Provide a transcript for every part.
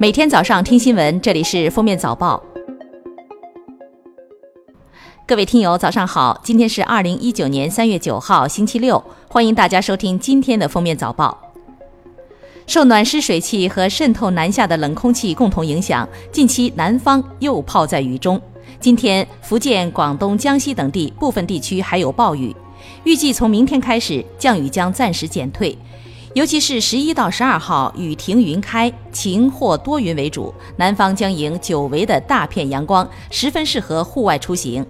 每天早上听新闻，这里是《封面早报》。各位听友，早上好！今天是二零一九年三月九号，星期六，欢迎大家收听今天的《封面早报》。受暖湿水汽和渗透南下的冷空气共同影响，近期南方又泡在雨中。今天，福建、广东、江西等地部分地区还有暴雨，预计从明天开始降雨将暂时减退。尤其是十一到十二号，雨停云开，晴或多云为主，南方将迎久违的大片阳光，十分适合户外出行。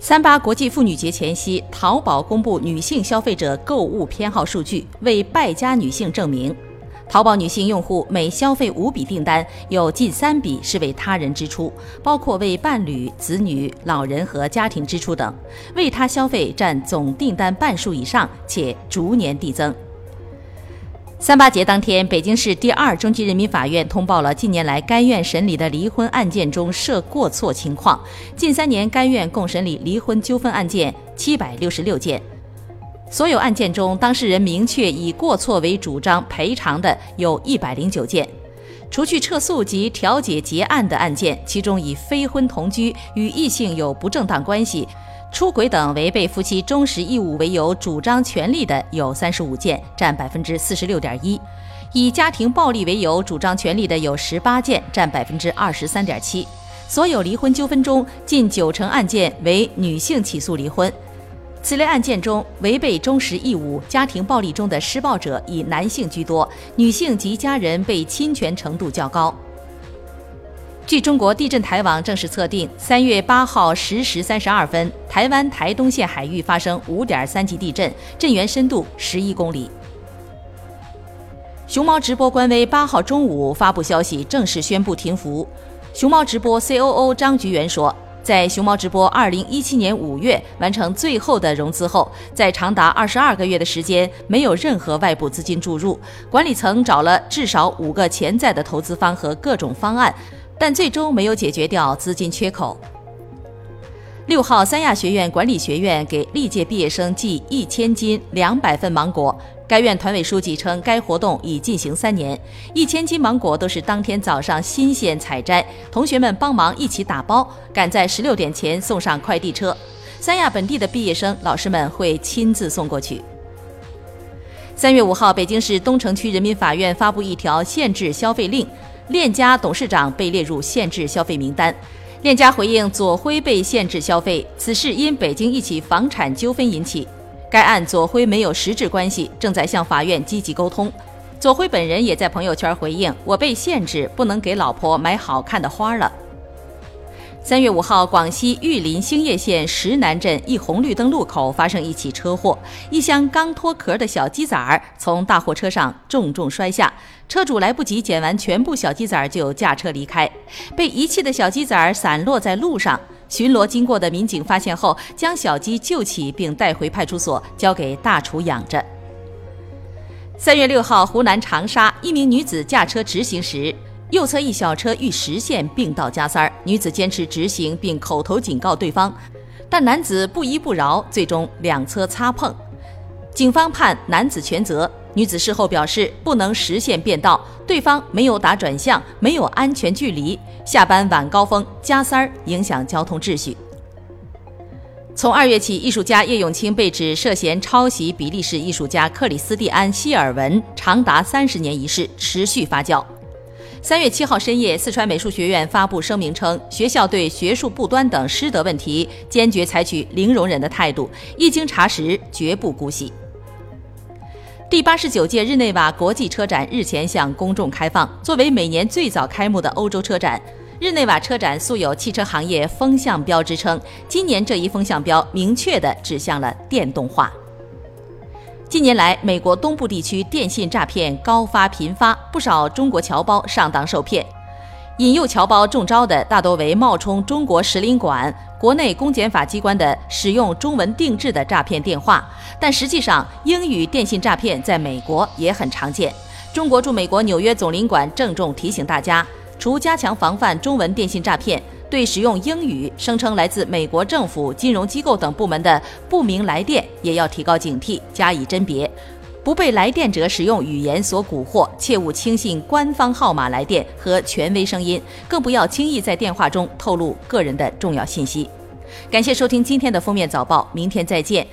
三八国际妇女节前夕，淘宝公布女性消费者购物偏好数据，为败家女性证明。淘宝女性用户每消费五笔订单，有近三笔是为他人支出，包括为伴侣、子女、老人和家庭支出等，为他消费占总订单半数以上，且逐年递增。三八节当天，北京市第二中级人民法院通报了近年来该院审理的离婚案件中涉过错情况。近三年，该院共审理离婚纠纷案件七百六十六件，所有案件中，当事人明确以过错为主张赔偿的有一百零九件。除去撤诉及调解结案的案件，其中以非婚同居、与异性有不正当关系。出轨等违背夫妻忠实义务为由主张权利的有三十五件，占百分之四十六点一；以家庭暴力为由主张权利的有十八件，占百分之二十三点七。所有离婚纠纷中，近九成案件为女性起诉离婚。此类案件中，违背忠实义务、家庭暴力中的施暴者以男性居多，女性及家人被侵权程度较高。据中国地震台网正式测定，三月八号十时三十二分，台湾台东县海域发生五点三级地震，震源深度十一公里。熊猫直播官微八号中午发布消息，正式宣布停服。熊猫直播 COO 张菊元说，在熊猫直播二零一七年五月完成最后的融资后，在长达二十二个月的时间，没有任何外部资金注入，管理层找了至少五个潜在的投资方和各种方案。但最终没有解决掉资金缺口。六号，三亚学院管理学院给历届毕业生寄一千斤、两百份芒果。该院团委书记称，该活动已进行三年，一千斤芒果都是当天早上新鲜采摘，同学们帮忙一起打包，赶在十六点前送上快递车。三亚本地的毕业生，老师们会亲自送过去。三月五号，北京市东城区人民法院发布一条限制消费令。链家董事长被列入限制消费名单。链家回应左晖被限制消费，此事因北京一起房产纠纷引起。该案左晖没有实质关系，正在向法院积极沟通。左晖本人也在朋友圈回应：“我被限制，不能给老婆买好看的花了。”三月五号，广西玉林兴业县石南镇一红绿灯路口发生一起车祸，一箱刚脱壳的小鸡仔儿从大货车上重重摔下，车主来不及捡完全部小鸡仔儿就驾车离开，被遗弃的小鸡仔儿散落在路上。巡逻经过的民警发现后，将小鸡救起并带回派出所，交给大厨养着。三月六号，湖南长沙一名女子驾车直行时。右侧一小车遇实线并道加塞儿，女子坚持直行并口头警告对方，但男子不依不饶，最终两车擦碰。警方判男子全责，女子事后表示不能实现变道，对方没有打转向，没有安全距离，下班晚高峰加塞儿影响交通秩序。从二月起，艺术家叶永青被指涉嫌抄袭比利时艺术家克里斯蒂安希尔文长达三十年一事持续发酵。三月七号深夜，四川美术学院发布声明称，学校对学术不端等师德问题坚决采取零容忍的态度，一经查实，绝不姑息。第八十九届日内瓦国际车展日前向公众开放，作为每年最早开幕的欧洲车展，日内瓦车展素有汽车行业风向标之称，今年这一风向标明确地指向了电动化。近年来，美国东部地区电信诈骗高发频发，不少中国侨胞上当受骗。引诱侨胞中招的大多为冒充中国使领馆、国内公检法机关的使用中文定制的诈骗电话，但实际上，英语电信诈骗在美国也很常见。中国驻美国纽约总领馆郑重提醒大家，除加强防范中文电信诈骗。对使用英语、声称来自美国政府、金融机构等部门的不明来电，也要提高警惕，加以甄别。不被来电者使用语言所蛊惑，切勿轻信官方号码来电和权威声音，更不要轻易在电话中透露个人的重要信息。感谢收听今天的封面早报，明天再见。